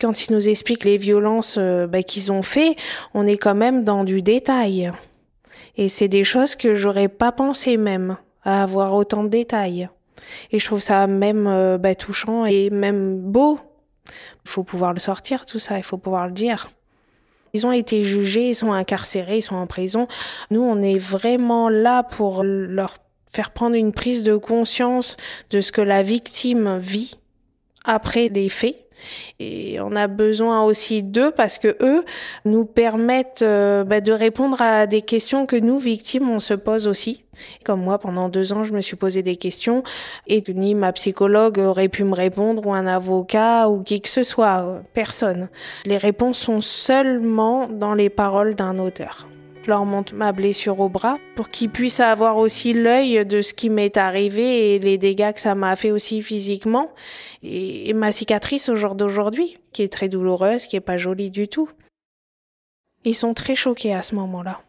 Quand ils nous expliquent les violences euh, bah, qu'ils ont fait, on est quand même dans du détail. Et c'est des choses que j'aurais pas pensé même à avoir autant de détails. Et je trouve ça même euh, bah, touchant et même beau. Il faut pouvoir le sortir tout ça, il faut pouvoir le dire. Ils ont été jugés, ils sont incarcérés, ils sont en prison. Nous, on est vraiment là pour leur faire prendre une prise de conscience de ce que la victime vit après les faits et on a besoin aussi d'eux parce que eux nous permettent euh, bah, de répondre à des questions que nous, victimes, on se pose aussi. Comme moi, pendant deux ans, je me suis posé des questions et ni ma psychologue aurait pu me répondre ou un avocat ou qui que ce soit, personne. Les réponses sont seulement dans les paroles d'un auteur leur montre ma blessure au bras pour qu'ils puissent avoir aussi l'œil de ce qui m'est arrivé et les dégâts que ça m'a fait aussi physiquement et, ma cicatrice au jour d'aujourd'hui qui est très douloureuse, qui est pas jolie du tout. Ils sont très choqués à ce moment-là.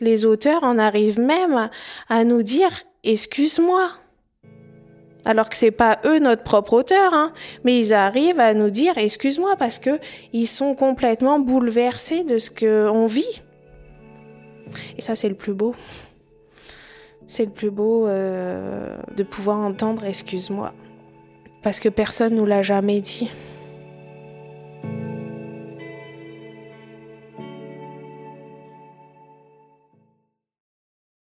Les auteurs en arrivent même à nous dire excuse-moi alors que c'est pas eux notre propre auteur, hein, mais ils arrivent à nous dire excuse-moi parce que ils sont complètement bouleversés de ce qu'on vit. Et ça c'est le plus beau. C'est le plus beau euh, de pouvoir entendre excuse-moi parce que personne nous l'a jamais dit.